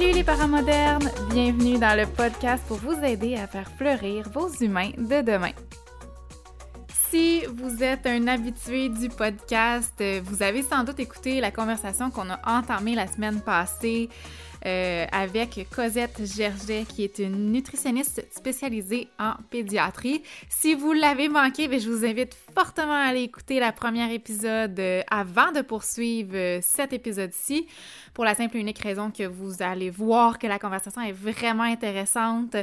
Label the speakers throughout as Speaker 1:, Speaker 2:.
Speaker 1: Salut les parents modernes! Bienvenue dans le podcast pour vous aider à faire fleurir vos humains de demain. Si vous êtes un habitué du podcast, vous avez sans doute écouté la conversation qu'on a entamée la semaine passée euh, avec Cosette Gerget, qui est une nutritionniste spécialisée en pédiatrie. Si vous l'avez manqué, ben, je vous invite fortement à aller écouter la première épisode euh, avant de poursuivre euh, cet épisode-ci, pour la simple et unique raison que vous allez voir que la conversation est vraiment intéressante,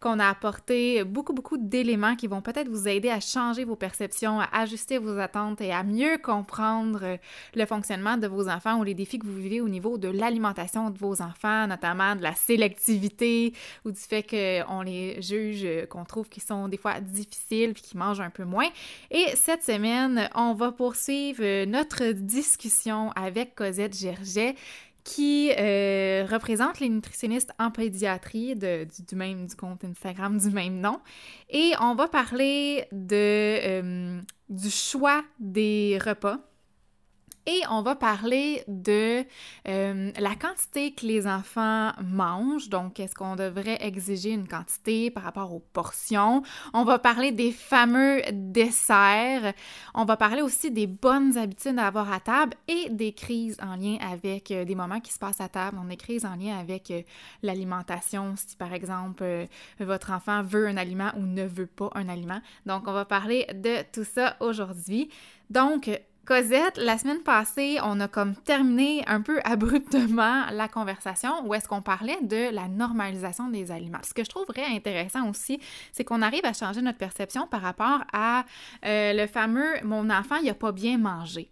Speaker 1: qu'on a apporté beaucoup, beaucoup d'éléments qui vont peut-être vous aider à changer vos perceptions, à ajuster vos attentes et à mieux comprendre le fonctionnement de vos enfants ou les défis que vous vivez au niveau de l'alimentation de vos enfants notamment de la sélectivité ou du fait qu'on les juge, qu'on trouve qu'ils sont des fois difficiles puis qu'ils mangent un peu moins. Et cette semaine, on va poursuivre notre discussion avec Cosette Gerget qui euh, représente les nutritionnistes en pédiatrie du, même compte Instagram du même nom. Et on va parler de, euh, du choix des repas et on va parler de euh, la quantité que les enfants mangent. Donc, est-ce qu'on devrait exiger une quantité par rapport aux portions? On va parler des fameux desserts. On va parler aussi des bonnes habitudes à avoir à table et des crises en lien avec euh, des moments qui se passent à table. On des crises en lien avec euh, l'alimentation, si par exemple votre enfant veut un aliment ou ne veut pas un aliment. Donc, on va parler de tout ça aujourd'hui. Donc, Cosette, la semaine passée, on a comme terminé un peu abruptement la conversation où est-ce qu'on parlait de la normalisation des aliments. Ce que je trouve très intéressant aussi, c'est qu'on arrive à changer notre perception par rapport à euh, le fameux mon enfant, il a pas bien mangé.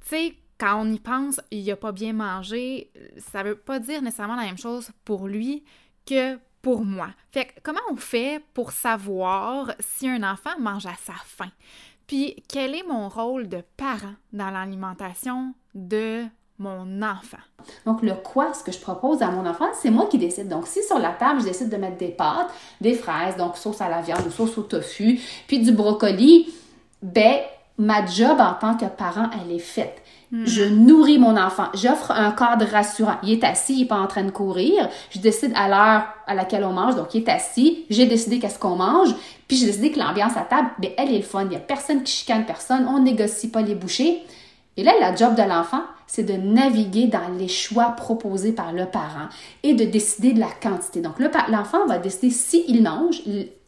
Speaker 1: Tu sais, quand on y pense, il a pas bien mangé, ça veut pas dire nécessairement la même chose pour lui que pour moi. Fait que comment on fait pour savoir si un enfant mange à sa faim? Puis, quel est mon rôle de parent dans l'alimentation de mon enfant?
Speaker 2: Donc, le quoi, ce que je propose à mon enfant, c'est moi qui décide. Donc, si sur la table, je décide de mettre des pâtes, des fraises, donc sauce à la viande ou sauce au tofu, puis du brocoli, ben, ma job en tant que parent, elle est faite. Hmm. Je nourris mon enfant. J'offre un cadre rassurant. Il est assis, il n'est pas en train de courir. Je décide à l'heure à laquelle on mange. Donc, il est assis. J'ai décidé qu'est-ce qu'on mange. Puis, j'ai décidé que l'ambiance à table, ben, elle est le fun. Il n'y a personne qui chicane personne. On négocie pas les bouchées. Et là, la job de l'enfant, c'est de naviguer dans les choix proposés par le parent et de décider de la quantité. Donc, l'enfant va décider s'il mange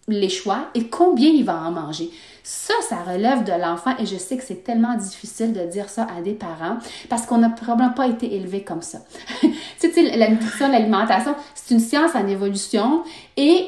Speaker 2: les choix et combien il va en manger. Ça, ça relève de l'enfant et je sais que c'est tellement difficile de dire ça à des parents parce qu'on n'a probablement pas été élevé comme ça. tu sais, la nutrition, l'alimentation, c'est une science en évolution et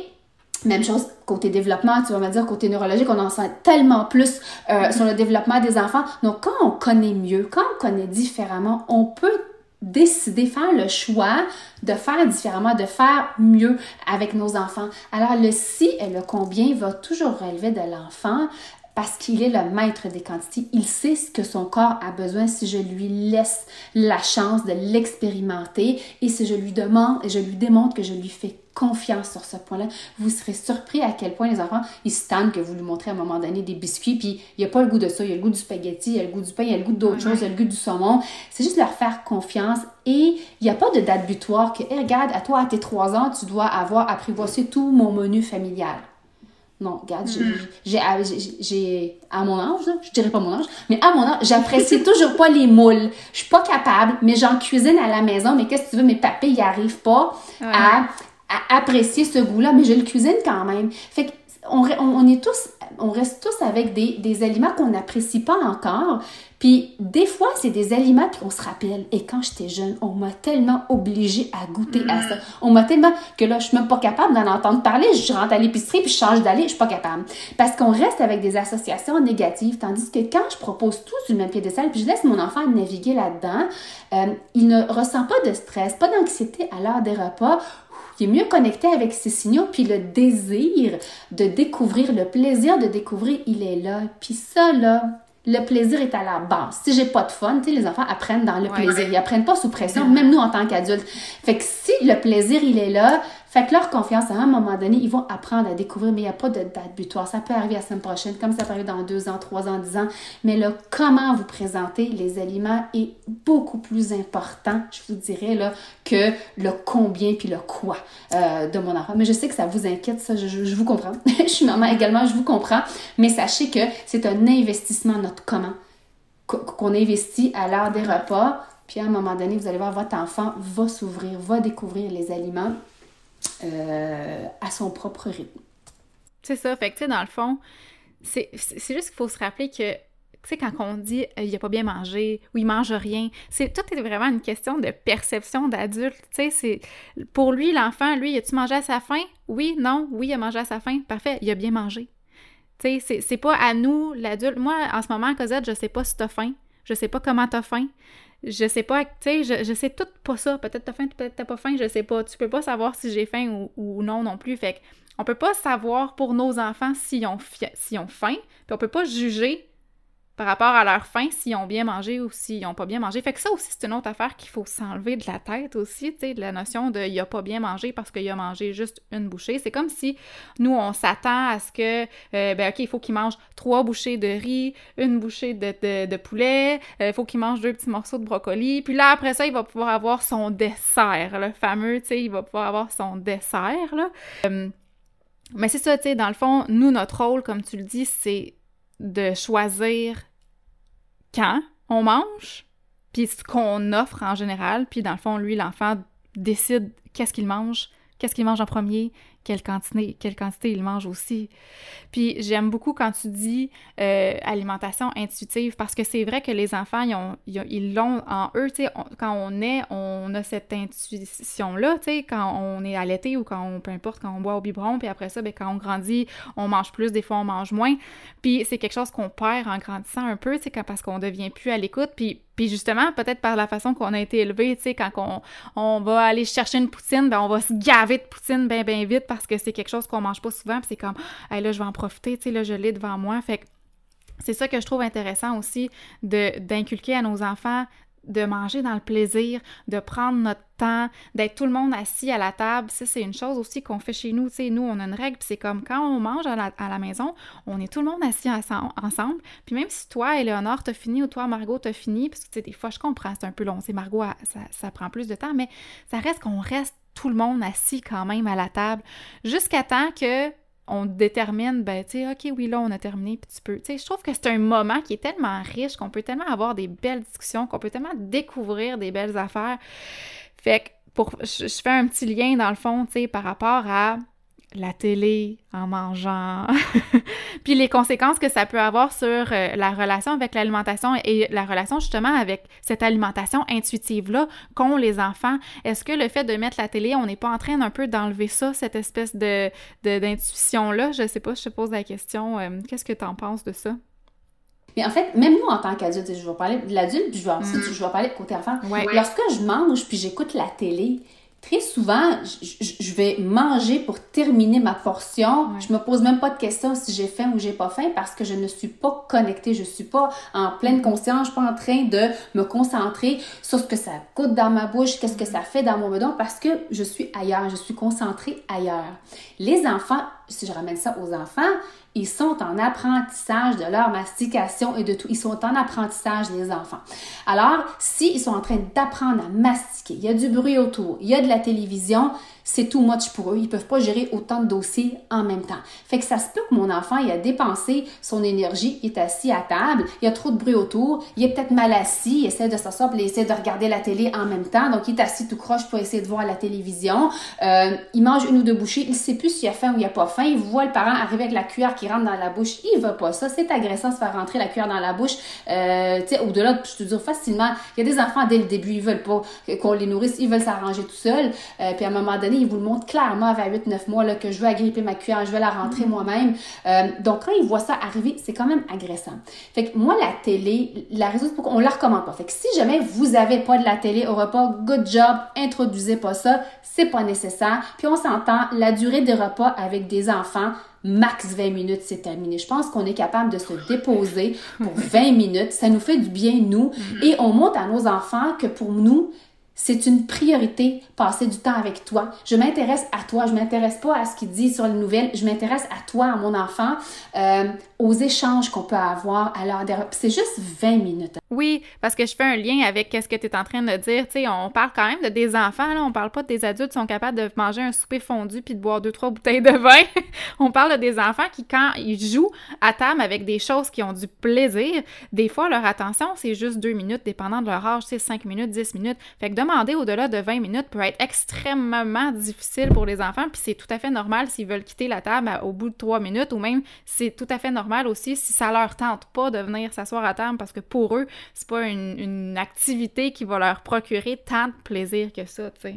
Speaker 2: même chose côté développement, tu vas me dire côté neurologique, on en sait tellement plus euh, sur le développement des enfants. Donc, quand on connaît mieux, quand on connaît différemment, on peut décider, faire le choix de faire différemment, de faire mieux avec nos enfants. Alors le si et le combien va toujours relever de l'enfant parce qu'il est le maître des quantités. Il sait ce que son corps a besoin si je lui laisse la chance de l'expérimenter et si je lui demande et je lui démontre que je lui fais confiance sur ce point-là. Vous serez surpris à quel point les enfants, ils se tannent que vous lui montrez à un moment donné des biscuits, puis il n'y a pas le goût de ça, il y a le goût du spaghetti, il y a le goût du pain, il y a le goût d'autres choses, il y a le goût du saumon. C'est juste leur faire confiance et il n'y a pas de date butoir que, regarde, à toi, à tes trois ans, tu dois avoir apprivoisé tout mon menu familial. Non, regarde, j'ai, j'ai, à mon âge, je dirais pas mon âge, mais à mon âge, j'apprécie toujours pas les moules. Je suis pas capable, mais j'en cuisine à la maison, mais qu'est-ce que tu veux, mes papés, ils arrivent pas à, à apprécier ce goût-là, mais je le cuisine quand même. Fait que on, on, est tous, on reste tous avec des, des aliments qu'on n'apprécie pas encore. Puis des fois, c'est des aliments qu'on se rappelle. Et quand j'étais jeune, on m'a tellement obligée à goûter à ça. Mm. On m'a tellement que là, je suis même pas capable d'en entendre parler. Je rentre à l'épicerie puis je change d'aller, je suis pas capable. Parce qu'on reste avec des associations négatives, tandis que quand je propose tout sur le même pied de salle puis je laisse mon enfant naviguer là-dedans, euh, il ne ressent pas de stress, pas d'anxiété à l'heure des repas est mieux connecté avec ses signaux, puis le désir de découvrir, le plaisir de découvrir, il est là. Puis ça, là, le plaisir est à la base. Si j'ai pas de fun, tu sais, les enfants apprennent dans le plaisir. Ils apprennent pas sous pression, même nous en tant qu'adultes. Fait que si le plaisir, il est là, Fait que leur confiance, à un moment donné, ils vont apprendre à découvrir, mais il n'y a pas de date butoir. Ça peut arriver la semaine prochaine, comme ça peut arriver dans deux ans, trois ans, dix ans. Mais le comment vous présentez les aliments est beaucoup plus important, je vous dirais, là, que le combien puis le quoi euh, de mon enfant. Mais je sais que ça vous inquiète, ça, je vous comprends. je suis maman également, je vous comprends. Mais sachez que c'est un investissement, notre comment, qu'on investit à l'heure des repas. Puis à un moment donné, vous allez voir, votre enfant va s'ouvrir, va découvrir les aliments euh, à son propre rythme.
Speaker 1: C'est ça. Fait que, tu sais, dans le fond, c'est juste qu'il faut se rappeler que tu sais, quand on dit euh, il a pas bien mangé ou il mange rien, c'est tout est vraiment une question de perception d'adulte. Tu sais, c'est pour lui l'enfant, lui, a-tu mangé à sa faim? Oui, non, oui, il a mangé à sa faim. Parfait, il a bien mangé. Tu sais, c'est pas à nous l'adulte. Moi, en ce moment, Cosette, je sais pas si t'as faim, je sais pas comment t'as faim. Je sais pas, tu sais, je, je, sais tout pas ça. Peut-être t'as faim, peut-être t'as pas faim, je sais pas. Tu peux pas savoir si j'ai faim ou, ou, non non plus. Fait on peut pas savoir pour nos enfants s'ils ont, ont faim, puis on peut pas juger par rapport à leur faim, s'ils ont bien mangé ou s'ils n'ont pas bien mangé. Fait que ça aussi, c'est une autre affaire qu'il faut s'enlever de la tête aussi, tu sais, de la notion de il a pas bien mangé parce qu'il a mangé juste une bouchée. C'est comme si nous, on s'attend à ce que, euh, ben OK, il faut qu'il mange trois bouchées de riz, une bouchée de, poulet, euh, il faut qu'il mange deux petits morceaux de brocoli, puis là, après ça, il va pouvoir avoir son dessert, le fameux, tu sais, il va pouvoir avoir son dessert, là. Euh, mais c'est ça, tu sais, dans le fond, nous, notre rôle, comme tu le dis, c'est de choisir quand on mange, puis ce qu'on offre en général, puis dans le fond, lui, l'enfant décide qu'est-ce qu'il mange, qu'est-ce qu'il mange en premier, quelle quantité, quelle quantité il mange aussi. Puis j'aime beaucoup quand tu dis euh, alimentation intuitive parce que c'est vrai que les enfants, ils, ont, l'ont en eux, tu sais, quand on est, on a cette intuition-là, tu sais, quand on est allaité ou quand on, peu importe, quand on boit au biberon, puis après ça, ben, quand on grandit, on mange plus, des fois on mange moins. Puis c'est quelque chose qu'on perd en grandissant un peu, parce qu'on devient plus à l'écoute, puis puis justement, peut-être par la façon qu'on a été élevé, tu sais, quand on, on, va aller chercher une poutine, ben on va se gaver de poutine bien, bien vite parce que c'est quelque chose qu'on mange pas souvent, puis c'est comme, hey, là, je vais en profiter, tu sais, là, je l'ai devant moi. Fait que c'est ça que je trouve intéressant aussi d'inculquer à nos enfants de manger dans le plaisir, de prendre notre temps, d'être tout le monde assis à la table. Ça, c'est une chose aussi qu'on fait chez nous. Tu sais, nous, on a une règle, puis c'est comme quand on mange à la, maison, on est tout le monde assis ensemble. Puis même si toi, Eleonore, t'as fini ou toi, Margot, t'as fini, parce que tu sais, des fois, je comprends, c'est un peu long. C'est Margot, ça, ça prend plus de temps, mais ça reste qu'on reste tout le monde assis quand même à la table jusqu'à temps que on détermine, ben, tu sais, OK, oui, là, on a terminé, puis tu peux. Tu sais, je trouve que c'est un moment qui est tellement riche, qu'on peut tellement avoir des belles discussions, qu'on peut tellement découvrir des belles affaires. Fait que, pour, je fais un petit lien, dans le fond, tu sais, par rapport à la télé en mangeant, puis les conséquences que ça peut avoir sur euh, la relation avec l'alimentation et la relation justement avec cette alimentation intuitive-là qu'ont les enfants. Est-ce que le fait de mettre la télé, on n'est pas en train d'un peu d'enlever ça, cette espèce de, d'intuition-là? Je sais pas, je te pose la question. Euh, qu'est-ce que tu en penses de ça?
Speaker 2: Mais en fait, même nous, en tant qu'adulte, je vais parler de l'adulte, puis je vais, mm. je vais parler de côté enfant. Lorsque je mange, puis j'écoute la télé, très souvent, je, vais manger pour terminer ma portion. Je me pose même pas de questions si j'ai faim ou j'ai pas faim parce que je ne suis pas connectée, je suis pas en pleine conscience, je suis pas en train de me concentrer. Sur ce que ça coûte dans ma bouche, qu'est-ce que ça fait dans mon bedon? Parce que je suis ailleurs, je suis concentrée ailleurs. Les enfants, si je ramène ça aux enfants, ils sont en apprentissage de leur mastication et de tout. Ils sont en apprentissage, les enfants. Alors, s'ils sont en train d'apprendre à mastiquer, il y a du bruit autour, il y a de la télévision, c'est too much pour eux. Ils peuvent pas gérer autant de dossiers en même temps. Fait que ça se peut que mon enfant, il a dépensé son énergie, il est assis à table, il y a trop de bruit autour, il est peut-être mal assis, il essaie de s'asseoir, il essaie de regarder la télé en même temps, donc il est assis tout croche pour essayer de voir la télévision. Euh, il mange une ou deux bouchées, il sait plus s'il a faim ou il a pas faim, il voit le parent arriver avec la cuillère qui rentre dans la bouche, il veut pas ça, c'est agressant de faire rentrer la cuillère dans la bouche. Euh, tu sais, au-delà, je te dis facilement, il y a des enfants dès le début, ils veulent pas qu'on les nourrisse, ils veulent s'arranger tout seuls, euh, puis à un moment donné, il vous le montre clairement à 8-9 mois là, que je veux agripper ma cuillère, je veux la rentrer mm. moi-même. Euh, donc, quand il voit ça arriver, c'est quand même agressant. Fait que moi, la télé, la pourquoi on la recommande pas. Fait que si jamais vous avez pas de la télé au repas, good job, introduisez pas ça, c'est pas nécessaire. Puis on s'entend, la durée des repas avec des enfants, max 20 minutes, c'est terminé. Je pense qu'on est capable de se déposer pour 20 minutes. Ça nous fait du bien, nous. Mm. Et on montre à nos enfants que pour nous, c'est une priorité passer du temps avec toi. Je m'intéresse à toi. Je m'intéresse pas à ce qu'il dit sur les nouvelles. Je m'intéresse à toi, à mon enfant, euh, aux échanges qu'on peut avoir à l'heure des C'est juste 20 minutes.
Speaker 1: Oui, parce que je fais un lien avec ce que tu es en train de dire. Tu sais, on parle quand même de des enfants, là. On parle pas de des adultes qui sont capables de manger un souper fondu puis de boire deux, trois bouteilles de vin. on parle de des enfants qui, quand ils jouent à table avec des choses qui ont du plaisir, des fois, leur attention, c'est juste deux minutes, dépendant de leur âge, c'est 5 minutes, 10 minutes. Fait que demander au-delà de 20 minutes peut être extrêmement difficile pour les enfants, puis c'est tout à fait normal s'ils veulent quitter la table au bout de 3 minutes, ou même c'est tout à fait normal aussi si ça leur tente pas de venir s'asseoir à table parce que pour eux, c'est pas une, une, activité qui va leur procurer tant de plaisir que ça, tu sais.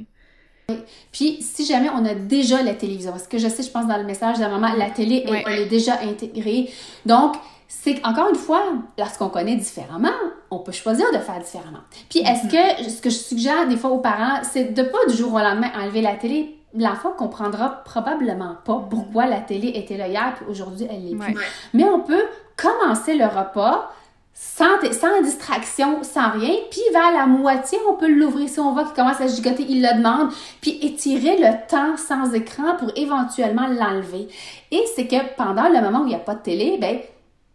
Speaker 2: Puis, si jamais on a déjà la télévision, parce que je sais, je pense dans le message de la maman, la télé, elle est déjà intégrée. Donc, c'est qu'encore une fois, lorsqu'on connaît différemment, on peut choisir de faire différemment. Puis est-ce que ce que je suggère des fois aux parents, c'est de pas du jour au lendemain enlever la télé. L'enfant comprendra probablement pas pourquoi la télé était là hier puis aujourd'hui elle l'est plus. Mais on peut commencer le repas sans, sans distraction, sans rien, puis vers la moitié, on peut l'ouvrir si on voit qu'il commence à gigoter, il le demande, puis étirer le temps sans écran pour éventuellement l'enlever. Et c'est que pendant le moment où il n'y a pas de télé, ben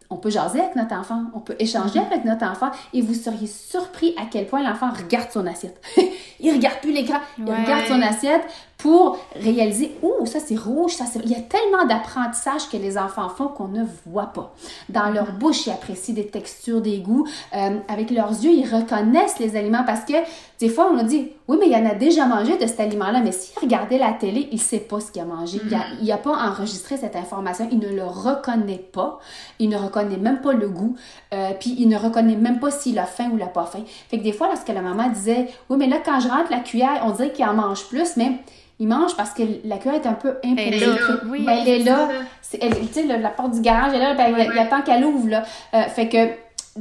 Speaker 2: on peut jaser avec notre enfant, on peut échanger avec notre enfant. Et vous seriez surpris à quel point l'enfant regarde son assiette. il regarde plus l'écran, il regarde son assiette pour réaliser oh ça c'est rouge, ça c'est il y a tellement d'apprentissage que les enfants font qu'on ne voit pas. Dans leur bouche, ils apprécient des textures, des goûts, euh, avec leurs yeux, ils reconnaissent les aliments parce que des fois, on a dit, oui, mais il y en a déjà mangé de cet aliment-là, mais s'il regardait la télé, il ne sait pas ce qu'il a mangé. Il n'a pas enregistré cette information, il ne le reconnaît pas, il ne reconnaît même pas le goût, euh, puis il ne reconnaît même pas s'il a faim ou il n'a pas faim. Fait que des fois, lorsque la maman disait, oui, mais là, quand je rentre la cuillère, on dirait qu'il en mange plus, mais il mange parce que la cuillère est un peu imposée. Elle est là. Oui, elle est là. tu sais, la porte du garage est là, ben, il, y attend qu'elle ouvre, là. Euh, fait que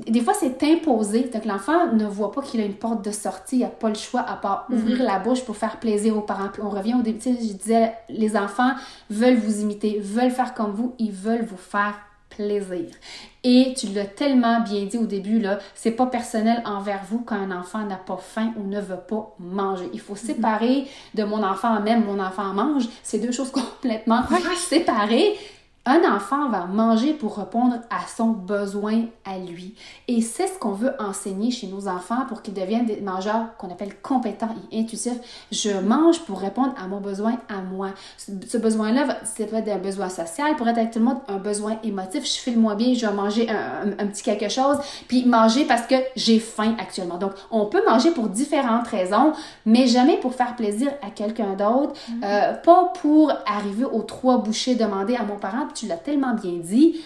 Speaker 2: des fois, c'est imposé. Donc, l'enfant ne voit pas qu'il a une porte de sortie. Il n'a pas le choix à part mhm. ouvrir la bouche pour faire plaisir aux parents. Puis on revient au début. Je disais, les enfants veulent vous imiter, veulent faire comme vous, ils veulent vous faire plaisir. Et tu l'as tellement bien dit au début, là, c'est pas personnel envers vous quand un enfant n'a pas faim ou ne veut pas manger. Il faut mhm. séparer de mon enfant même, mon enfant mange. C'est deux choses complètement séparées. Un enfant va manger pour répondre à son besoin à lui. Et c'est ce qu'on veut enseigner chez nos enfants pour qu'ils deviennent des mangeurs qu'on appelle compétents et intuitifs. Je mange pour répondre à mon besoin à moi. Ce besoin-là, c'est peut être un besoin social, pour être avec tout le monde, un besoin émotif. Je file moins bien, je vais manger un, petit quelque chose, puis manger parce que j'ai faim actuellement. Donc, on peut manger pour différentes raisons, mais jamais pour faire plaisir à quelqu'un d'autre, mm-hmm. euh, pas pour arriver aux trois bouchées demandées à mon parent tu l'as tellement bien dit.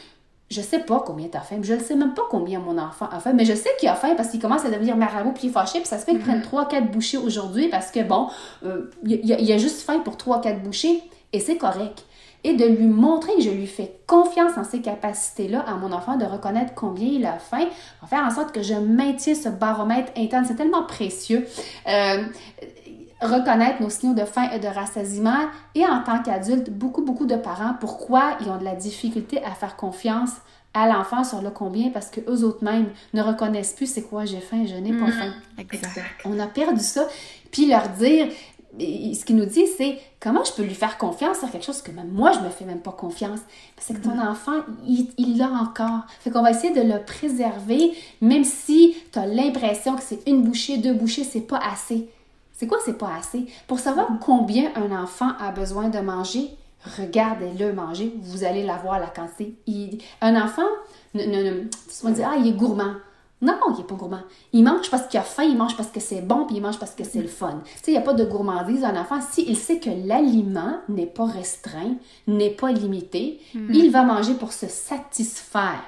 Speaker 2: Je sais pas combien tu as faim. Je ne sais même pas combien mon enfant a faim, mais je sais qu'il a faim parce qu'il commence à devenir marabout puis fâché, puis ça se fait qu'il prenne 3-4 mm-hmm. bouchées aujourd'hui parce que bon, euh, il, a, juste faim pour 3-4 bouchées et c'est correct et de lui montrer que je lui fais confiance en ces capacités-là à mon enfant de reconnaître combien il a faim, va faire en sorte que je maintiens ce baromètre interne. C'est tellement précieux. Euh, reconnaître nos signaux de faim et de rassasiement et en tant qu'adulte, beaucoup, beaucoup de parents, pourquoi ils ont de la difficulté à faire confiance à l'enfant sur le combien? Parce que eux autres mêmes ne reconnaissent plus c'est quoi j'ai faim, je n'ai pas mm-hmm. faim. Exact. On a perdu ça. Puis leur dire, ce qu'il nous dit, c'est comment je peux lui faire confiance sur quelque chose que même moi, je me fais même pas confiance. C'est que ton mm-hmm. enfant, il l'a encore. Fait qu'on va essayer de le préserver, même si tu as l'impression que c'est une bouchée, deux bouchées, c'est pas assez. C'est quoi, c'est pas assez? Pour savoir combien un enfant a besoin de manger, regardez-le manger, vous allez l'avoir la quantité. un enfant, ne, ne, ah, il est gourmand. Non, il n'est pas gourmand. Il mange parce qu'il a faim, il mange parce que c'est bon, puis il mange parce que c'est le fun. Tu sais, il n'y a pas de gourmandise. Un enfant, s'il sait que l'aliment n'est pas restreint, n'est pas limité, hmm. il va manger pour se satisfaire.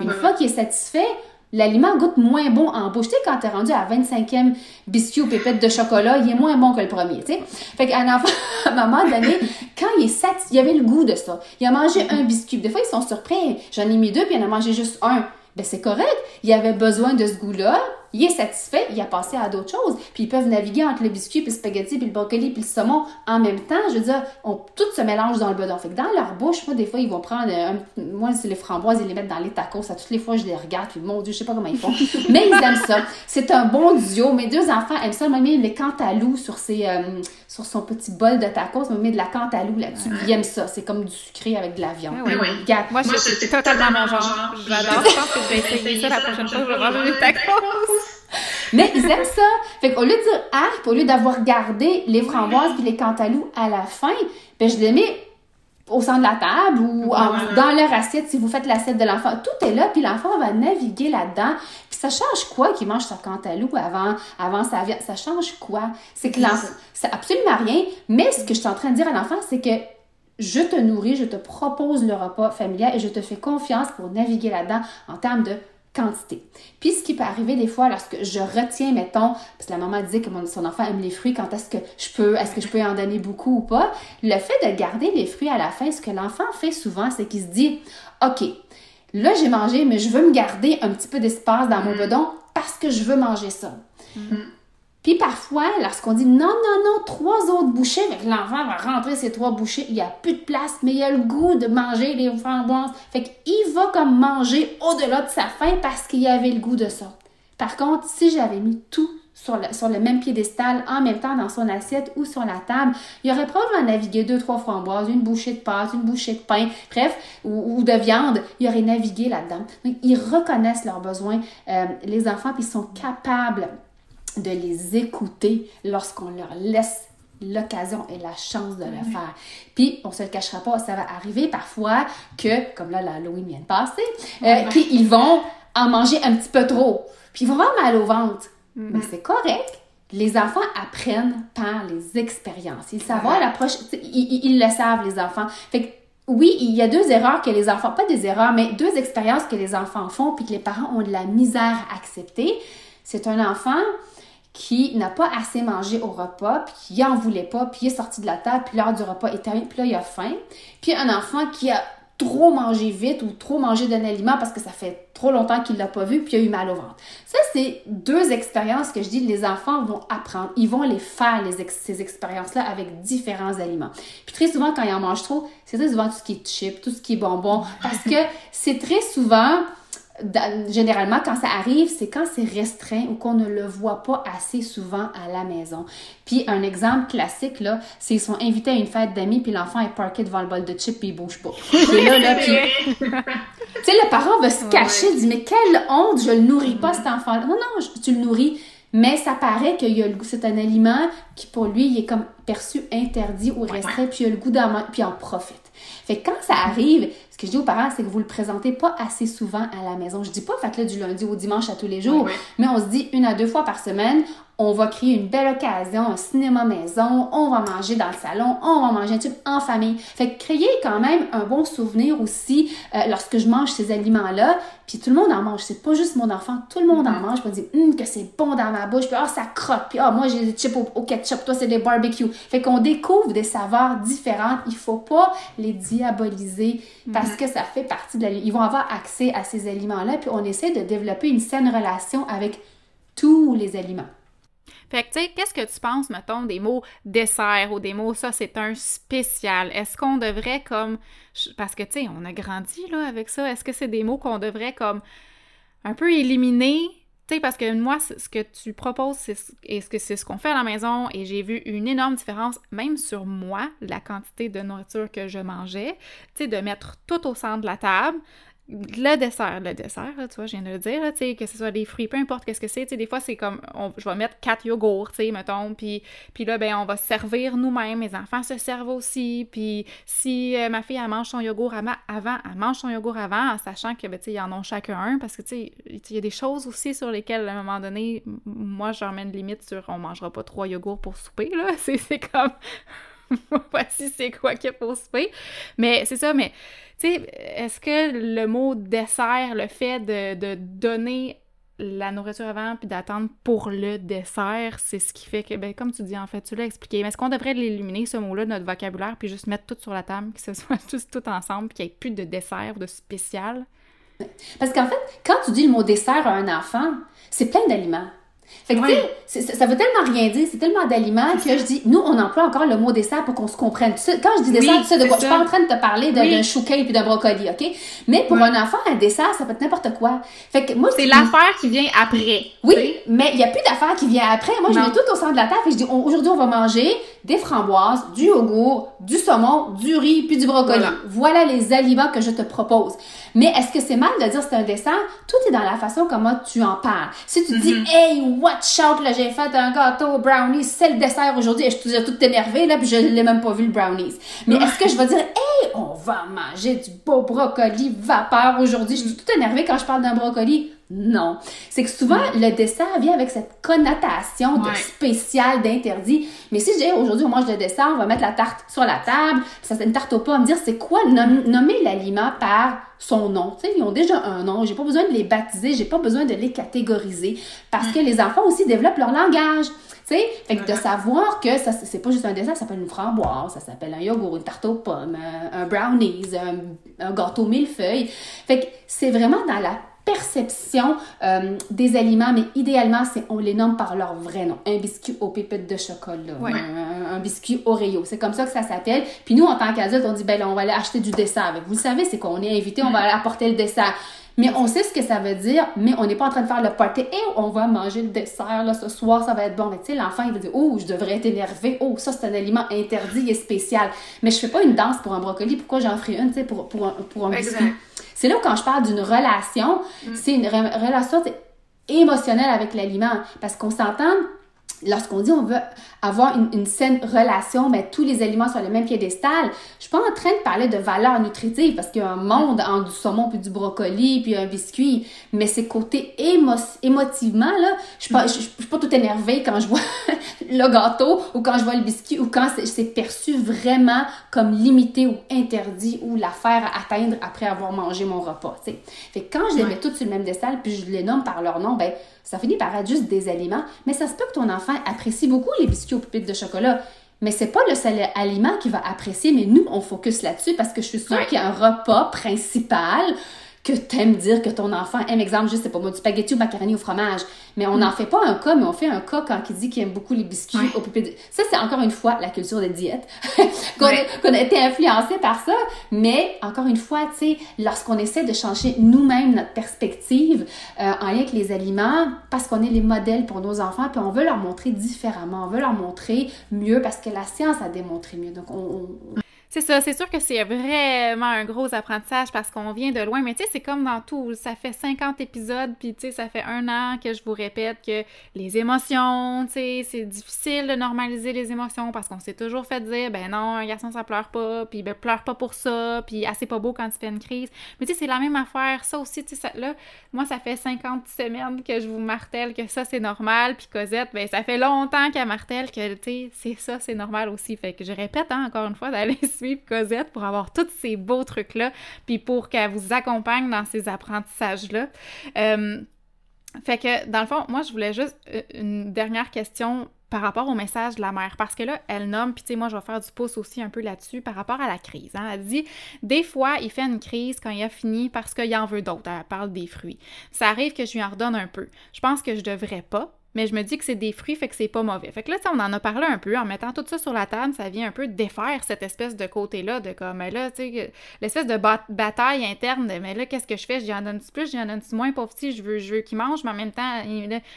Speaker 2: une fois qu'il est satisfait, l'aliment goûte moins bon en bouche. Tu sais, quand t'es rendu à 25e biscuit ou pépette de chocolat, il est moins bon que le premier, tu sais. Fait qu'un enfant, à un moment donné, quand il est satisfait, il avait le goût de ça. Il a mangé un biscuit. Des fois, ils sont surpris. J'en ai mis deux, puis il en a mangé juste un. Ben, c'est correct. Il avait besoin de ce goût-là. Il est satisfait, il a passé à d'autres choses. Puis ils peuvent naviguer entre le biscuit, puis le spaghetti, puis le brocoli, puis le saumon en même temps. Je veux dire, on, tout se mélange dans le bedon. Fait que dans leur bouche, moi, des fois, ils vont prendre, un, moi, c'est les framboises, ils les mettent dans les tacos. À toutes les fois, je les regarde, puis mon Dieu, je sais pas comment ils font. mais ils aiment ça. C'est un bon duo. Mes deux enfants aiment ça. Même les cantalou sur, ses, euh, sur son petit bol de tacos, me met de la cantalou là-dessus. Ils aiment ça. C'est comme du sucré avec de la viande.
Speaker 1: Oui, oui. Moi, c'est totalement mon genre. J'adore. Je pense que je vais essayer ça la prochaine fois. Je vais manger des tacos.
Speaker 2: Mais ils aiment ça. Fait qu'au lieu de dire ah, au lieu d'avoir gardé les framboises puis les cantalous à la fin, ben je les mets au centre de la table ou dans leur assiette si vous faites l'assiette de l'enfant. Tout est là, puis l'enfant va naviguer là-dedans. Puis ça change quoi qu'il mange sa cantalou avant, avant sa viande? Ça change quoi? C'est que l'enfant... C'est absolument rien. Mais ce que je suis en train de dire à l'enfant, c'est que je te nourris, je te propose le repas familial et je te fais confiance pour naviguer là-dedans en termes de quantité. Puis ce qui peut arriver des fois lorsque je retiens, mettons, parce que la maman dit que mon, son enfant aime les fruits, quand est-ce que je peux, est-ce que je peux en donner beaucoup ou pas, le fait de garder les fruits à la fin, ce que l'enfant fait souvent, c'est qu'il se dit, OK, là j'ai mangé, mais je veux me garder un petit peu d'espace dans mon mm. bedon parce que je veux manger ça. Mm. Puis parfois, lorsqu'on dit non, non, non, trois autres bouchées, l'enfant va rentrer ces trois bouchées, il n'y a plus de place, mais il a le goût de manger les framboises. Fait qu'il va comme manger au-delà de sa faim parce qu'il avait le goût de ça. Par contre, si j'avais mis tout sur le, sur le même piédestal en même temps dans son assiette ou sur la table, il aurait probablement navigué deux, trois framboises, une bouchée de pâte, une bouchée de pain, bref, ou, de viande, il aurait navigué là-dedans. Donc, ils reconnaissent leurs besoins, euh, les enfants, puis ils sont capables de les écouter lorsqu'on leur laisse l'occasion et la chance de le faire. Puis, on se le cachera pas, ça va arriver parfois que, comme là, l'Halloween vient de passer, euh, qu'ils vont en manger un petit peu trop. Puis, ils vont avoir mal au ventre. Mm-hmm. Mais c'est correct. Les enfants apprennent par les expériences. Ils savent l'approche, ils, ils, le savent, les enfants. Fait que, oui, il y a deux erreurs que les enfants, pas des erreurs, mais deux expériences que les enfants font puis que les parents ont de la misère à accepter. C'est un enfant qui n'a pas assez mangé au repas, puis qui en voulait pas, puis il est sorti de la table, puis l'heure du repas est terminée, puis là, il a faim. Puis un enfant qui a trop mangé vite ou trop mangé d'un aliment parce que ça fait trop longtemps qu'il l'a pas vu, puis il a eu mal au ventre. Ça, c'est deux expériences que je dis, les enfants vont apprendre. Ils vont les faire, ces expériences-là, avec différents aliments. Puis très souvent, quand ils en mangent trop, c'est très souvent tout ce qui est chip, tout ce qui est bonbon, parce que c'est très souvent généralement, quand ça arrive, c'est quand c'est restreint ou qu'on ne le voit pas assez souvent à la maison. Puis un exemple classique, là, c'est qu'ils sont invités à une fête d'amis, puis l'enfant est parké devant le bol de chips, puis il bouge pas. Et là, là, puis... tu sais, le parent va se cacher, il dit, mais quelle honte, je le nourris pas, cet enfant. Non, non, tu le nourris. Mais ça paraît qu'il y a le goût, c'est un aliment qui pour lui, il est comme perçu interdit ou restreint, puis il a le goût d'en puis il en profite. Fait que quand ça arrive, ce que je dis aux parents, c'est que vous le présentez pas assez souvent à la maison. Je dis pas faites-le du lundi au dimanche à tous les jours, mais on se dit une à deux fois par semaine, on va créer une belle occasion, un cinéma maison, on va manger dans le salon, on va manger un tube en famille. Fait que créer quand même un bon souvenir aussi euh, lorsque je mange ces aliments-là, puis tout le monde en mange. C'est pas juste mon enfant, tout le monde en mm-hmm. mange. Me dire hum, que c'est bon dans ma bouche, puis ah, ça croque, puis ah, moi j'ai des chips au, ketchup, toi c'est des barbecue. Fait qu'on découvre des saveurs différentes. Il faut pas les diaboliser parce mm-hmm. que ça fait partie de la... Ils vont avoir accès à ces aliments-là, puis on essaie de développer une saine relation avec tous les aliments.
Speaker 1: Fait que, tu sais, qu'est-ce que tu penses, mettons, des mots dessert ou des mots ça, c'est un spécial? Est-ce qu'on devrait comme. Parce que, tu sais, on a grandi, là, avec ça. Est-ce que c'est des mots qu'on devrait comme un peu éliminer? Tu sais, parce que moi, ce que tu proposes, c'est ce que c'est ce qu'on fait à la maison et j'ai vu une énorme différence, même sur moi, la quantité de nourriture que je mangeais. Tu sais, de mettre tout au centre de la table, le dessert, le dessert, tu vois, je viens de le dire, tu sais, que ce soit des fruits, peu importe qu'est-ce que c'est, tu sais, des fois, c'est comme, je vais mettre quatre yogourts, tu sais, mettons, puis, puis là, ben, on va servir nous-mêmes, mes enfants se servent aussi, puis si euh, ma fille, elle mange son yogourt avant, elle mange son yogourt avant, en sachant que, ben, tu sais, en ont chacun un, parce que, tu sais, il y a des choses aussi sur lesquelles, à un moment donné, moi, j'emmène limite sur, on mangera pas trois yogourts pour souper, là, c'est comme... voici c'est quoi qu'il faut souper. Mais c'est ça, mais tu sais, est-ce que le mot dessert, le fait de, donner la nourriture avant puis d'attendre pour le dessert, c'est ce qui fait que, ben, comme tu dis, en fait, tu l'as expliqué, mais est-ce qu'on devrait l'éliminer, ce mot-là, de notre vocabulaire, puis juste mettre tout sur la table, que ce soit tous tout ensemble, qu'il n'y ait plus de dessert, de spécial?
Speaker 2: Parce qu'en fait, quand tu dis le mot dessert à un enfant, c'est plein d'aliments. Fait que, tu sais, ça veut tellement rien dire, c'est tellement d'aliments que je dis, nous, on emploie encore le mot dessert pour qu'on se comprenne. Quand je dis dessert, tu sais de quoi? Je suis pas en train de te parler d'un chouquin puis d'un brocoli, OK? Mais pour un enfant, un dessert, ça peut être n'importe quoi. Fait que moi,
Speaker 1: c'est l'affaire qui vient après.
Speaker 2: Oui, mais il y a plus d'affaire qui vient après. Moi, je mets tout au centre de la table et je dis, aujourd'hui, on va manger des framboises, du yogourt, du saumon, du riz puis du brocoli. Voilà. les aliments que je te propose. Mais est-ce que c'est mal de dire c'est un dessert? Tout est dans la façon comment tu en parles. Si tu dis, mm-hmm. hey, watch out, là, j'ai fait un gâteau brownies, c'est le dessert aujourd'hui, et je suis tout énervée, là, puis je l'ai même pas vu le brownies. Mais est-ce que je vais dire, hey, on va manger du beau brocoli vapeur aujourd'hui, je suis tout énervée quand je parle d'un brocoli? Non. C'est que souvent, le dessert vient avec cette connotation de spécial, d'interdit. Mais si je dis aujourd'hui, on mange le dessert, on va mettre la tarte sur la table, ça c'est une tarte au pas, me dire c'est quoi nommer l'aliment par son nom? Tu sais, ils ont déjà un nom. J'ai pas besoin de les baptiser, j'ai pas besoin de les catégoriser parce que les enfants aussi développent leur langage. Tu sais, fait que de savoir que ça c'est pas juste un dessert, ça s'appelle une framboise, ça s'appelle un yogourt, une tarte aux pommes, un, brownies, un, un gâteau millefeuille. Fait que c'est vraiment dans la perception euh, des aliments, mais idéalement, c'est on les nomme par leur vrai nom. Un biscuit aux pépites de chocolat, un, biscuit Oreo. C'est comme ça que ça s'appelle. Puis nous, en tant qu'adultes, on dit, ben là, on va aller acheter du dessert. Vous le savez, c'est qu'on est invité, on va aller apporter le dessert. Mais on sait ce que ça veut dire, mais on n'est pas en train de faire le party. Et on va manger le dessert, là, ce soir, ça va être bon. Mais tu sais, l'enfant, il va dire, oh, je devrais être énervé. Oh, ça, c'est un aliment interdit et spécial. Mais je fais pas une danse pour un brocoli. Pourquoi j'en ferai une, tu sais, pour, pour un, pour un biscuit? C'est là où quand je parle d'une relation, mm. c'est une relation émotionnelle avec l'aliment. Parce qu'on s'entend, lorsqu'on dit on veut avoir une, saine relation, mais tous les aliments sur le même piédestal, je suis pas en train de parler de valeur nutritive parce qu'il y a un monde entre du saumon puis du brocoli puis un biscuit, mais c'est côté émotivement là, je suis pas, je, suis pas tout énervée quand je vois le gâteau ou quand je vois le biscuit ou quand c'est perçu vraiment comme limité ou interdit ou l'affaire à atteindre après avoir mangé mon repas, tu sais. Fait que quand je les mets toutes sur le même destal puis je les nomme par leur nom, ben ça finit par être juste des aliments, mais ça se peut que ton enfant apprécie beaucoup les biscuits aux pépites de chocolat. Mais c'est pas le seul aliment qu'il va apprécier, mais nous, on focus là-dessus parce que je suis sûre qu'il y a un repas principal que t'aimes dire que ton enfant aime, exemple, juste, c'est pas moi, du spaghetti ou macaroni au fromage. Mais on n'en mm. fait pas un cas, mais on fait un cas quand il dit qu'il aime beaucoup les biscuits au pupilles. Ça, c'est encore une fois la culture de diète, qu'on a, été influencé par ça. Mais encore une fois, tu sais, lorsqu'on essaie de changer nous-mêmes notre perspective euh, en lien avec les aliments, parce qu'on est les modèles pour nos enfants, puis on veut leur montrer différemment, on veut leur montrer mieux, parce que la science a démontré mieux. Donc, on
Speaker 1: c'est ça, c'est sûr que c'est vraiment un gros apprentissage parce qu'on vient de loin, mais tu sais, c'est comme dans tout. Ça fait 50 épisodes, puis tu sais, ça fait un an que je vous répète que les émotions, tu sais, c'est difficile de normaliser les émotions parce qu'on s'est toujours fait dire, ben non, un garçon, ça pleure pas, puis ben pleure pas pour ça, puis assez pas beau quand tu fais une crise. Mais tu sais, c'est la même affaire. Ça aussi, tu sais, là, moi, ça fait 50 semaines que je vous martèle que ça, c'est normal, puis Cosette, ben ça fait longtemps qu'elle martèle que, tu sais, c'est ça, c'est normal aussi. Fait que je répète, hein, encore une fois, d'aller suivre Cosette pour avoir tous ces beaux trucs-là, puis pour qu'elle vous accompagne dans ces apprentissages-là. Euh, fait que, dans le fond, moi, je voulais juste euh, une dernière question par rapport au message de la mère, parce que là, elle nomme, puis tu sais, moi, je vais faire du pouce aussi un peu là-dessus par rapport à la crise. Hein. Elle dit, des fois, il fait une crise quand il a fini parce qu'il en veut d'autres. Elle parle des fruits. Ça arrive que je lui en redonne un peu. Je pense que je devrais pas, mais je me dis que c'est des fruits, fait que c'est pas mauvais. Fait que là, on en a parlé un peu, en mettant tout ça sur la table, ça vient un peu défaire cette espèce de côté-là, de comme, là, tu sais, l'espèce de bataille interne de, mais là, qu'est-ce que je fais? J'en donne plus, j'en donne moins, pauvre petit, je veux, je veux qu'il mange, mais en même temps,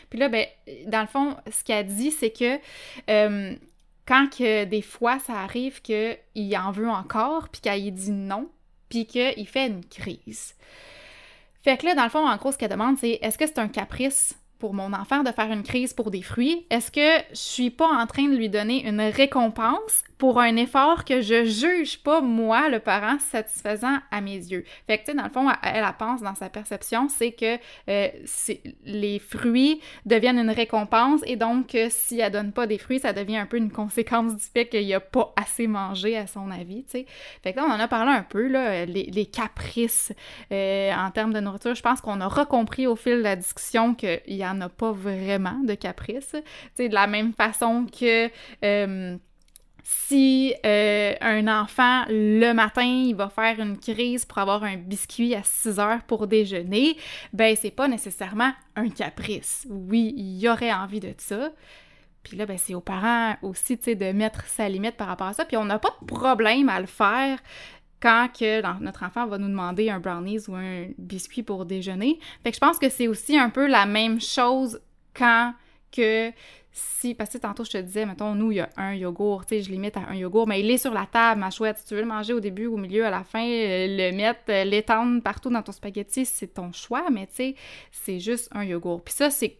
Speaker 1: puis là, ben, dans le fond, ce qu'elle dit, c'est que euh, quand que des fois, ça arrive qu'il en veut encore, puis qu'il dit non, puis qu'il fait une crise. Fait que là, dans le fond, en gros, ce qu'elle demande, c'est est-ce que c'est un caprice pour mon enfant de faire une crise pour des fruits, est-ce que je suis pas en train de lui donner une récompense pour un effort que je juge pas, moi, le parent, satisfaisant à mes yeux. Fait que, tu sais, dans le fond, elle, pense dans sa perception, c'est que euh, les fruits deviennent une récompense et donc, euh, si elle donne pas des fruits, ça devient un peu une conséquence du fait qu'il a pas assez mangé, à son avis, tu sais. Fait que là, on en a parlé un peu, là, les, caprices euh, en termes de nourriture. Je pense qu'on a recompris au fil de la discussion qu'il y en a pas vraiment de caprices. Tu sais, de la même façon que si euh, un enfant, le matin, il va faire une crise pour avoir un biscuit à 6 heures pour déjeuner, ben c'est pas nécessairement un caprice. Oui, il y aurait envie de ça. Puis là, ben, c'est aux parents aussi, de mettre sa limite par rapport à ça. Puis on n'a pas de problème à le faire quand notre enfant va nous demander un brownies ou un biscuit pour déjeuner. Fait que je pense que c'est aussi un peu la même chose quand que si, parce que tantôt je te disais, mettons, nous, il y a un yogourt, tu sais, je limite à un yogourt, mais il est sur la table, ma chouette. Si tu veux le manger au début, au milieu, à la fin, euh, le mettre, euh, l'étendre partout dans ton spaghetti, c'est ton choix, mais tu sais, c'est juste un yogourt. Puis ça, c'est,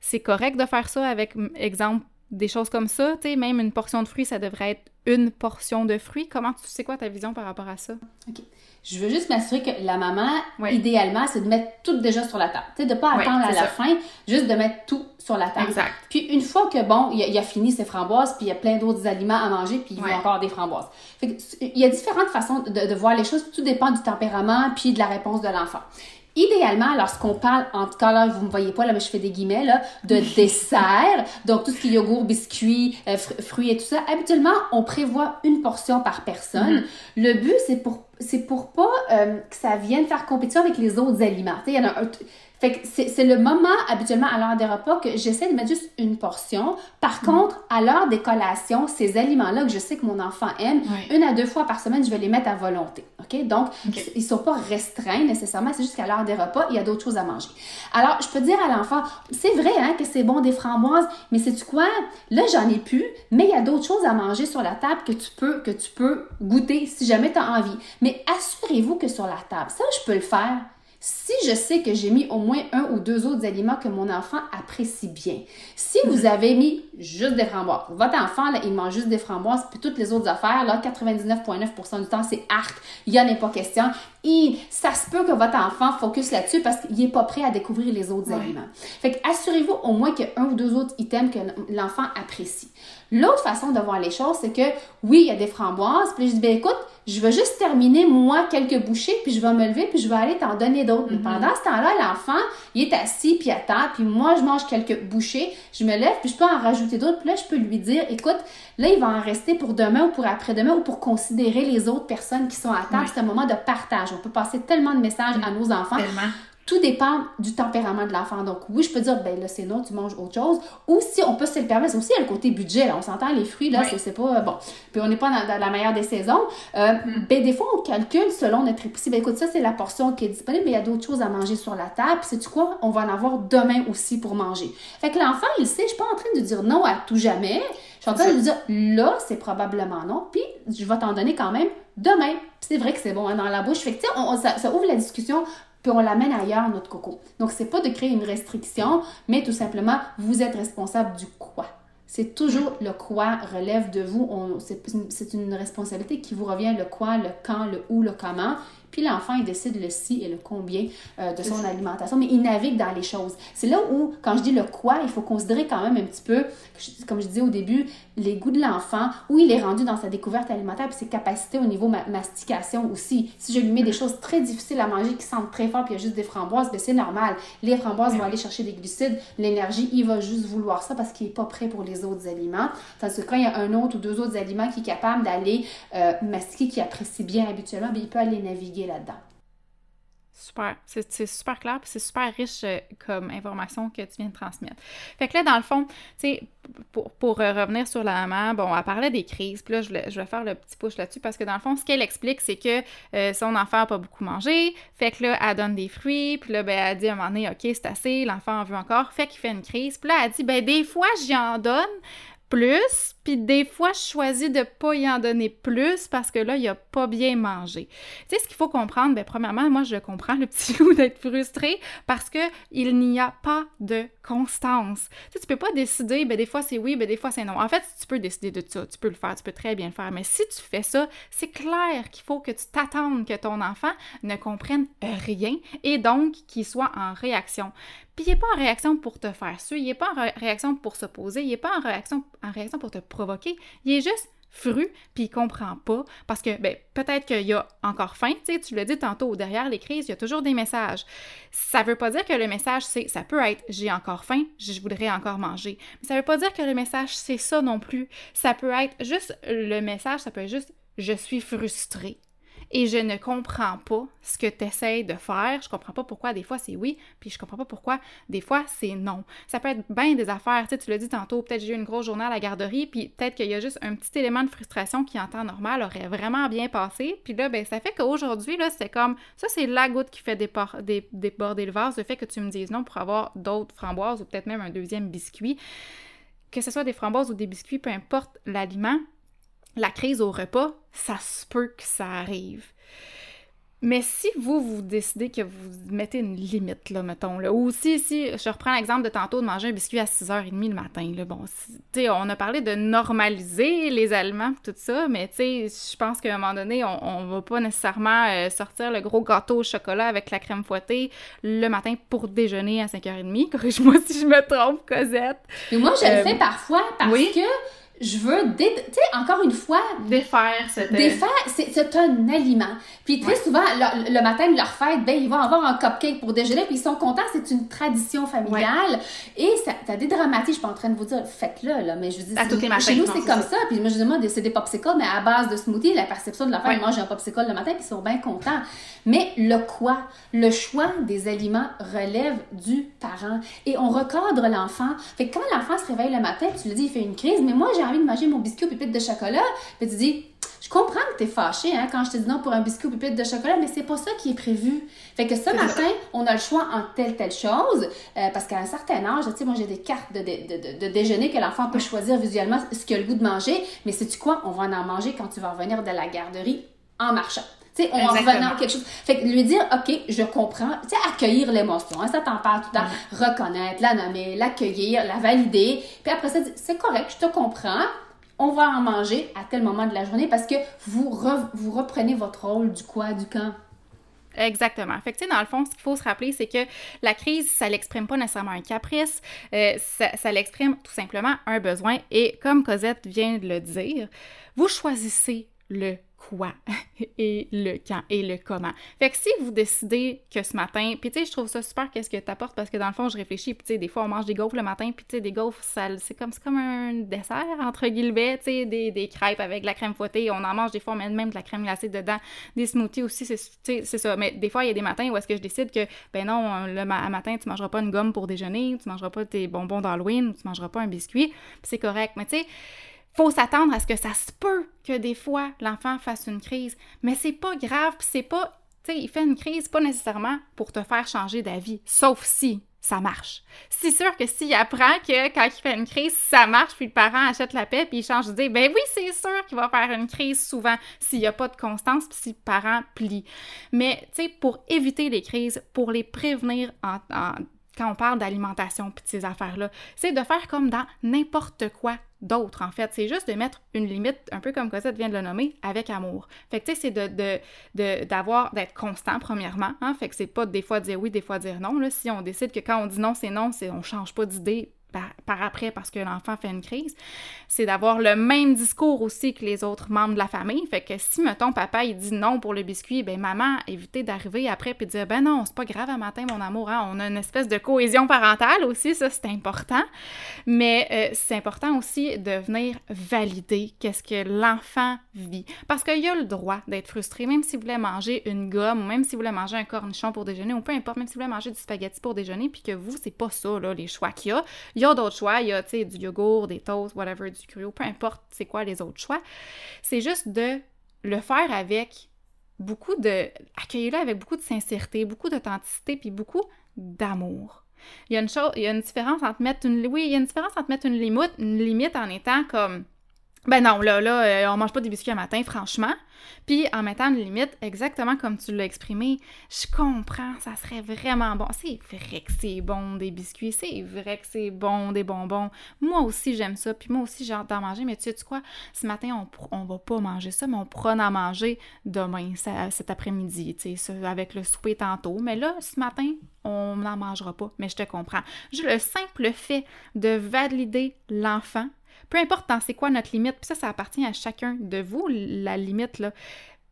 Speaker 1: c'est correct de faire ça avec, exemple, des choses comme ça, tu sais, même une portion de fruits, ça devrait être une portion de fruits. Comment tu sais quoi ta vision par rapport à ça?
Speaker 2: Je veux juste m'assurer que la maman, idéalement, c'est de mettre tout déjà sur la table. Tu sais, de pas attendre à la fin, juste de mettre tout sur la table.
Speaker 1: Exact.
Speaker 2: Puis une fois que, bon, il a, fini ses framboises, puis il y a plein d'autres aliments à manger, puis il veut encore des framboises. Fait il y a différentes façons de, de voir les choses. Tout dépend du tempérament, puis de la réponse de l'enfant. Idéalement, lorsqu'on parle, en tout cas là, vous me voyez pas, là, mais je fais des guillemets, là, de dessert, donc tout ce qui est yogourt, biscuits, euh, fruits et tout ça, habituellement, on prévoit une portion par personne. Mm-hmm. Le but, c'est pour, c'est pour pas euh, que ça vienne faire compétition avec les autres aliments. Il y en a un, fait que c'est le moment, habituellement, à l'heure des repas, que j'essaie de mettre juste une portion. Par mm. contre, à l'heure des collations, ces aliments-là que je sais que mon enfant aime, une à deux fois par semaine, je vais les mettre à volonté. OK? Donc, ils sont pas restreints nécessairement, c'est juste qu'à l'heure des repas, il y a d'autres choses à manger. Alors, je peux dire à l'enfant, c'est vrai hein, que c'est bon des framboises, mais c'est tu quoi? Là, j'en ai plus, mais il y a d'autres choses à manger sur la table que tu peux, que tu peux goûter si jamais tu as envie. Mais assurez-vous que sur la table, ça, je peux le faire si je sais que j'ai mis au moins un ou deux autres aliments que mon enfant apprécie bien, si vous mhm. avez mis juste des framboises, votre enfant, là, il mange juste des framboises, puis toutes les autres affaires, là, 99,9% du temps, c'est arc, il n'y en a pas question. Et ça se peut que votre enfant focus là-dessus parce qu'il n'est pas prêt à découvrir les autres aliments. Fait que assurez-vous au moins qu'il y a un ou deux autres items que l'enfant apprécie. L'autre façon de voir les choses, c'est que oui, il y a des framboises, puis je dis, ben écoute, je vais juste terminer moi quelques bouchées, puis je vais me lever, puis je vais aller t'en donner d'autres. Mais mm-hmm. pendant ce temps-là, l'enfant, il est assis, puis attend, puis moi, je mange quelques bouchées, je me lève, puis je peux en rajouter d'autres, puis là, je peux lui dire, écoute, là, il va en rester pour demain ou pour après-demain ou pour considérer les autres personnes qui sont à table. C'est un moment de partage. On peut passer tellement de messages à nos enfants.
Speaker 1: Tellement.
Speaker 2: Tout dépend du tempérament de l'enfant. Donc, oui, je peux dire, ben là, c'est non, tu manges autre chose. Ou si on peut se le permettre, aussi, il y a le côté budget. Là. On s'entend, les fruits, là, c'est pas. Bon. Puis, on n'est pas dans, la meilleure des saisons. Euh, mm. Ben, des fois, on calcule selon notre épicerie. Ben, écoute, ça, c'est la portion qui est disponible, mais il y a d'autres choses à manger sur la table. Puis, sais-tu quoi? On va en avoir demain aussi pour manger. Fait que l'enfant, il sait, je suis pas en train de dire non à tout jamais. Je suis en train de lui dire, là, c'est probablement non. Puis, je vais t'en donner quand même demain. c'est vrai que c'est bon hein, dans la bouche. Fait que, sais, ça, ça, ouvre la discussion puis on l'amène ailleurs, notre coco. Donc, c'est pas de créer une restriction, mais tout simplement, vous êtes responsable du quoi. C'est toujours le quoi relève de vous. C'est une responsabilité qui vous revient, le quoi, le quand, le où, le comment. Puis l'enfant, il décide le si et le combien euh, de son alimentation, mais il navigue dans les choses. C'est là où, quand je dis le quoi, il faut considérer quand même un petit peu, comme je disais au début, les goûts de l'enfant, où il est rendu dans sa découverte alimentaire, puis ses capacités au niveau mastication aussi. Si je lui mets des choses très difficiles à manger qui sentent très fort, puis il y a juste des framboises, ben c'est normal. Les framboises vont aller chercher des glucides, l'énergie, il va juste vouloir ça parce qu'il n'est pas prêt pour les autres aliments. Tandis que quand il y a un autre ou deux autres aliments qui est capable d'aller euh, mastiquer, qui apprécie bien habituellement, bien, il peut aller naviguer là-dedans.
Speaker 1: Super. C'est super clair, c'est super riche euh, comme information que tu viens de transmettre. Fait que là, dans le fond, tu sais, pour, euh, revenir sur la maman, bon, elle parlait des crises, puis là, je, je vais faire le petit push là-dessus parce que dans le fond, ce qu'elle explique, c'est que euh, son enfant n'a pas beaucoup mangé, fait que là, elle donne des fruits, puis là, ben, elle dit à un moment donné, OK, c'est assez, l'enfant en veut encore, fait qu'il fait une crise, puis là, elle dit, ben, des fois, j'y en donne, plus, puis des fois, je choisis de pas y en donner plus parce que là, il a pas bien mangé. Tu sais, ce qu'il faut comprendre, ben premièrement, moi, je comprends le petit loup d'être frustré parce que il n'y a pas de constance. Tu sais, tu peux pas décider, ben des fois c'est oui, ben des fois c'est non. En fait, tu peux décider de ça, tu peux le faire, tu peux très bien le faire, mais si tu fais ça, c'est clair qu'il faut que tu t'attendes que ton enfant ne comprenne rien et donc qu'il soit en réaction. Puis il n'est pas en réaction pour te faire suer, il n'est pas en réaction pour s'opposer, il n'est pas en réaction, pour te provoquer, il est juste fru, puis il comprend pas, parce que ben, peut-être qu'il y a encore faim, tu l'as dit tantôt, derrière les crises, il y a toujours des messages. Ça veut pas dire que le message, c'est, ça peut être j'ai encore faim, je voudrais encore manger. Mais ça veut pas dire que le message, c'est ça non plus. Ça peut être juste, le message, ça peut être juste je suis frustré et je ne comprends pas ce que tu essaies de faire. Je comprends pas pourquoi des fois c'est oui, puis je comprends pas pourquoi des fois c'est non. Ça peut être bien des affaires, tu sais, tu l'as dit tantôt, peut-être j'ai eu une grosse journée à la garderie, puis peut-être qu'il y a juste un petit élément de frustration qui en temps normal aurait vraiment bien passé. Puis là, ben ça fait qu'aujourd'hui, là, c'est comme, ça c'est la goutte qui fait déborder le vase, le fait que tu me dises non pour avoir d'autres framboises ou peut-être même un deuxième biscuit. Que ce soit des framboises ou des biscuits, peu importe l'aliment, la crise au repas, ça se peut que ça arrive. Mais si vous, vous décidez que vous mettez une limite, là, mettons, là, ou si, si, je reprends l'exemple de tantôt de manger un biscuit à 6h30 le matin, là, bon, tu sais, on a parlé de normaliser les aliments, tout ça, mais tu sais, je pense qu'à un moment donné, on, on va pas nécessairement euh, sortir le gros gâteau au chocolat avec la crème fouettée le matin pour déjeuner à 5h30. Corrige-moi si je me trompe, Cosette.
Speaker 2: Mais moi, je le euh, fais parfois parce que je veux, tu sais, encore une fois...
Speaker 1: Défaire cette...
Speaker 2: Défaire, c'est un aliment. Puis très souvent, le, matin de leur fête, ben, ils vont avoir un cupcake pour déjeuner, puis ils sont contents, c'est une tradition familiale. Et ça, ça dédramatise, je suis pas en train de vous dire, faites-le, là, mais je vous dis...
Speaker 1: À tous les matins,
Speaker 2: Chez nous, c'est comme ça. Puis moi, je moi, c'est des popsicles, mais à base de smoothie, la perception de l'enfant, ils mangent un popsicle le matin, puis ils sont bien contents. Mais le quoi? Le choix des aliments relève du parent. Et on recadre l'enfant. Fait que quand l'enfant se réveille le matin, tu lui dis, il fait une crise, mais moi, j'ai envie de manger mon biscuit au pipette de chocolat? Puis tu dis, je comprends que tu es fâché hein, quand je te dis non pour un biscuit pipette de chocolat, mais c'est pas ça qui est prévu. Fait que ce matin, on a le choix en telle, telle chose, euh, parce qu'à un certain âge, tu sais, moi j'ai des cartes de, de, de, déjeuner que l'enfant peut choisir visuellement ce qu'il a le goût de manger, mais sais-tu quoi? On va en manger quand tu vas revenir de la garderie en marchant. Tu sais, en revenant quelque chose. Fait que lui dire, OK, je comprends, tu sais, accueillir l'émotion, hein, ça t'en parle tout le temps. Reconnaître, la nommer, l'accueillir, la valider. Puis après ça, c'est correct, je te comprends on va en manger à tel moment de la journée parce que vous, vous reprenez votre rôle du quoi, du quand.
Speaker 1: Exactement. Fait que, tu sais, dans le fond, ce qu'il faut se rappeler, c'est que la crise, ça l'exprime pas nécessairement un caprice, euh, ça, ça l'exprime tout simplement un besoin. Et comme Cosette vient de le dire, vous choisissez le quoi et le quand et le comment. Fait que si vous décidez que ce matin, puis tu sais, je trouve ça super qu'est-ce que t'apportes parce que dans le fond, je réfléchis, puis tu sais, des fois on mange des gaufres le matin, puis tu sais, des gaufres, c'est comme, comme un dessert, entre guillemets, tu sais, des, des, crêpes avec de la crème fouettée, on en mange des fois, on met même de la crème glacée dedans, des smoothies aussi, c'est ça. Mais des fois, il y a des matins où est-ce que je décide que, ben non, le matin, tu mangeras pas une gomme pour déjeuner, tu mangeras pas tes bonbons d'Halloween, tu mangeras pas un biscuit, c'est correct. Mais tu sais, faut s'attendre à ce que ça se peut que des fois l'enfant fasse une crise, mais c'est pas grave, c'est pas, tu sais, il fait une crise pas nécessairement pour te faire changer d'avis, sauf si ça marche. C'est sûr que s'il apprend que quand il fait une crise, ça marche, puis le parent achète la paix, puis il change d'idée, ben oui, c'est sûr qu'il va faire une crise souvent s'il n'y a pas de constance, puis si le parent plie. Mais, tu sais, pour éviter les crises, pour les prévenir en, quand on parle d'alimentation puis de ces affaires-là, c'est de faire comme dans n'importe quoi d'autre, en fait. C'est juste de mettre une limite, un peu comme Cosette vient de le nommer, avec amour. Fait que, tu sais, c'est de, d'avoir, d'être constant, premièrement. Hein? Fait que c'est pas des fois dire oui, des fois dire non. Si on décide que quand on dit non, c'est non, c'est on change pas d'idée par, après parce que l'enfant fait une crise, c'est d'avoir le même discours aussi que les autres membres de la famille. Fait que si, mettons, papa, il dit non pour le biscuit, ben maman, évitez d'arriver après puis dire, ben non, c'est pas grave à matin, mon amour, hein. on a une espèce de cohésion parentale aussi, ça, c'est important. Mais euh, c'est important aussi de venir valider qu'est-ce que l'enfant vit. Parce qu'il a le droit d'être frustré, même s'il voulait manger une gomme, ou même s'il voulait manger un cornichon pour déjeuner, ou peu importe, même s'il voulait manger du spaghetti pour déjeuner, puis que vous, c'est pas ça, là, les choix qu'il y a. a d'autres choix. Il y a, tu sais, du yogourt, des toasts, whatever, du cru, peu importe c'est quoi les autres choix. C'est juste de le faire avec beaucoup de... Accueillir-le avec beaucoup de sincérité, beaucoup d'authenticité, puis beaucoup d'amour. Il y a une chose, il y a une différence entre mettre une... Oui, il y a une différence entre mettre une limite, une limite en étant comme ben non, là, là, euh, on mange pas des biscuits à matin, franchement. Puis en mettant une limite, exactement comme tu l'as exprimé, je comprends, ça serait vraiment bon. C'est vrai que c'est bon des biscuits, c'est vrai que c'est bon des bonbons. Moi aussi, j'aime ça, puis moi aussi, j'ai hâte d'en manger. Mais tu sais quoi, ce matin, on, on va pas manger ça, mais on pourra en manger demain, cet après-midi, tu sais, avec le souper tantôt. Mais là, ce matin, on n'en mangera pas, mais je te comprends. le simple fait de valider l'enfant, Peu importe dans c'est quoi notre limite, puis ça, ça appartient à chacun de vous, la limite, là.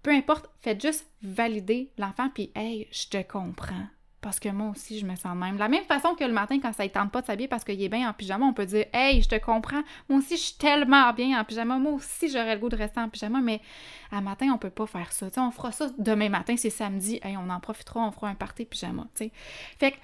Speaker 1: Peu importe, faites juste valider l'enfant, puis hey, je te comprends parce que moi aussi, je me sens même. La même façon que le matin, quand ça ne tente pas de s'habiller parce qu'il est bien en pyjama, on peut dire Hey, je te comprends. Moi aussi, je suis tellement bien en pyjama. Moi aussi, j'aurais le goût de rester en pyjama, mais à matin, on peut pas faire ça. on fera ça demain matin, c'est samedi. Hey, on en profitera, on fera un party pyjama. Fait que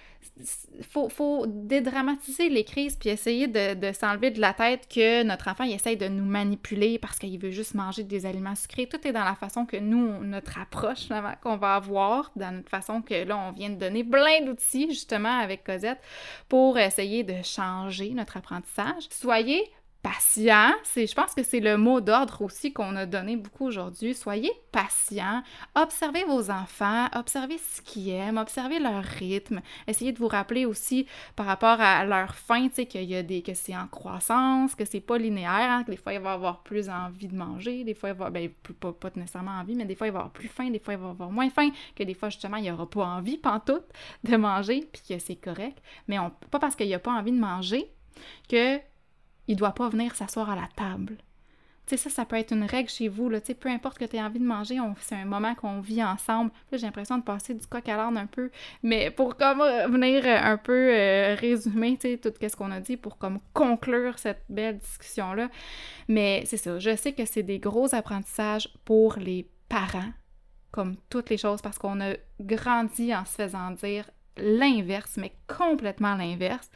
Speaker 1: faut, faut dédramatiser les crises puis essayer de, s'enlever de la tête que notre enfant il essaye de nous manipuler parce qu'il veut juste manger des aliments sucrés. Tout est dans la façon que nous, notre approche qu'on va avoir, dans notre façon que là, on vient de donner plein d'outils justement avec Cosette pour essayer de changer notre apprentissage. Soyez patient, c'est, je pense que c'est le mot d'ordre aussi qu'on a donné beaucoup aujourd'hui. Soyez patient, observez vos enfants, observez ce qu'ils aiment, observez leur rythme. Essayez de vous rappeler aussi par rapport à leur faim, tu sais, qu'il y a des, que c'est en croissance, que c'est pas linéaire, hein, que des fois il va avoir plus envie de manger, des fois il va, ben, pas, pas nécessairement envie, mais des fois il va avoir plus faim, des fois il va avoir moins faim, que des fois justement il aura pas envie, pantoute, de manger, puis que c'est correct. Mais pas parce qu'il a pas envie de manger que il doit pas venir s'asseoir à la table. Tu sais, ça, ça peut être une règle chez vous, là, tu peu importe que tu aies envie de manger, c'est un moment qu'on vit ensemble. j'ai l'impression de passer du coq à l'âne un peu, mais pour comme euh, venir euh, un peu euh, résumer, tu sais, tout ce qu'on a dit, pour comme conclure cette belle discussion-là. Mais c'est ça, je sais que c'est des gros apprentissages pour les parents, comme toutes les choses, parce qu'on a grandi en se faisant dire l'inverse, mais complètement l'inverse.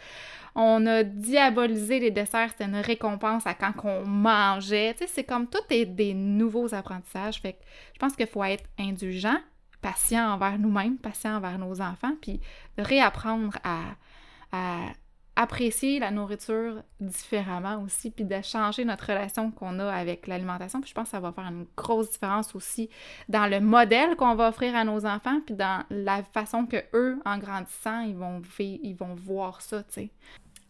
Speaker 1: On a diabolisé les desserts, c'était une récompense à quand on mangeait. C'est comme tout est des nouveaux apprentissages. Fait que je pense qu'il faut être indulgent, patient envers nous-mêmes, patient envers nos enfants, puis réapprendre à apprécier la nourriture différemment aussi, puis de changer notre relation qu'on a avec l'alimentation. Puis je pense que ça va faire une grosse différence aussi dans le modèle qu'on va offrir à nos enfants, puis dans la façon que eux, en grandissant, ils vont, ils vont voir ça, tu sais.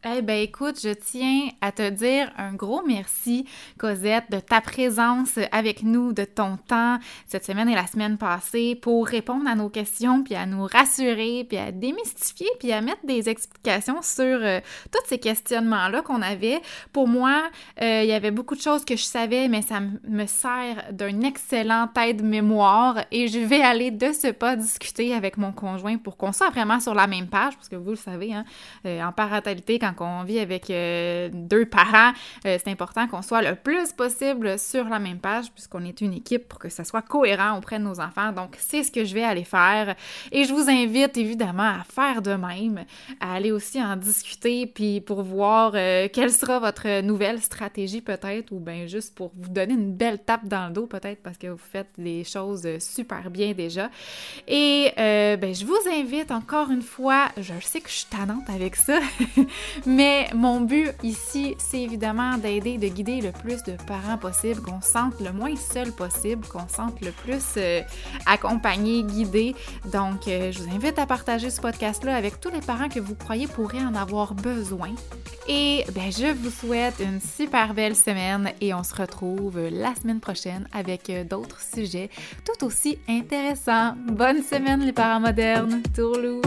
Speaker 1: Eh bien, écoute, je tiens à te dire un gros merci, Cosette, de ta présence avec nous, de ton temps cette semaine et la semaine passée pour répondre à nos questions, puis à nous rassurer, puis à démystifier, puis à mettre des explications sur euh, tous ces questionnements-là qu'on avait. Pour moi, euh, il y avait beaucoup de choses que je savais, mais ça me sert d'un excellent aide-mémoire et je vais aller de ce pas discuter avec mon conjoint pour qu'on soit vraiment sur la même page, parce que vous le savez, hein, euh, en parentalité, quand on vit avec euh, deux parents, euh, c'est important qu'on soit le plus possible sur la même page puisqu'on est une équipe pour que ça soit cohérent auprès de nos enfants. Donc, c'est ce que je vais aller faire. Et je vous invite évidemment à faire de même, à aller aussi en discuter, puis pour voir euh, quelle sera votre nouvelle stratégie peut-être, ou bien juste pour vous donner une belle tape dans le dos peut-être parce que vous faites des choses super bien déjà. Et ben, je vous invite encore une fois, je sais que je suis tannante avec ça, Mais mon but ici, c'est évidemment d'aider, de guider le plus de parents possible, qu'on se sente le moins seul possible, qu'on se sente le plus euh, accompagné, guidé. Donc, euh, je vous invite à partager ce podcast-là avec tous les parents que vous croyez pourraient en avoir besoin. Et ben, je vous souhaite une super belle semaine et on se retrouve la semaine prochaine avec euh, d'autres sujets tout aussi intéressants. Bonne semaine les parents modernes. Tourlou!